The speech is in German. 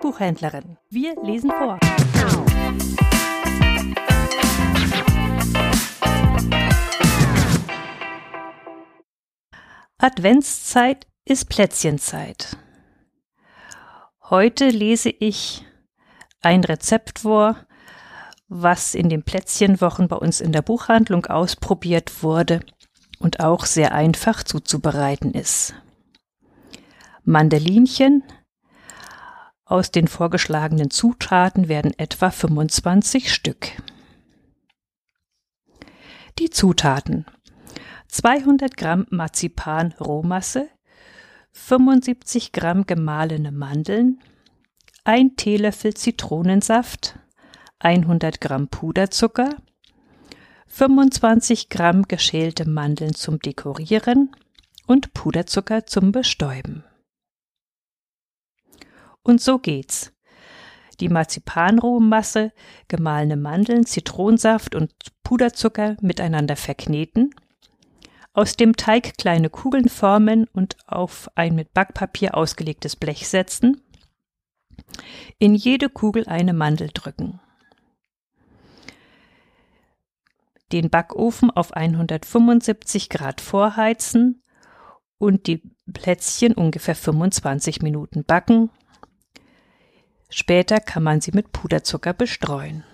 Buchhändlerin. Wir lesen vor. Adventszeit ist Plätzchenzeit. Heute lese ich ein Rezept vor, was in den Plätzchenwochen bei uns in der Buchhandlung ausprobiert wurde und auch sehr einfach zuzubereiten ist. Mandelinchen aus den vorgeschlagenen Zutaten werden etwa 25 Stück. Die Zutaten 200 Gramm Marzipan Rohmasse, 75 Gramm gemahlene Mandeln, ein Teelöffel Zitronensaft, 100 Gramm Puderzucker, 25 Gramm geschälte Mandeln zum Dekorieren und Puderzucker zum Bestäuben. Und so geht's. Die Marzipanrohmasse, gemahlene Mandeln, Zitronensaft und Puderzucker miteinander verkneten, aus dem Teig kleine Kugeln formen und auf ein mit Backpapier ausgelegtes Blech setzen, in jede Kugel eine Mandel drücken. Den Backofen auf 175 Grad vorheizen und die Plätzchen ungefähr 25 Minuten backen. Später kann man sie mit Puderzucker bestreuen.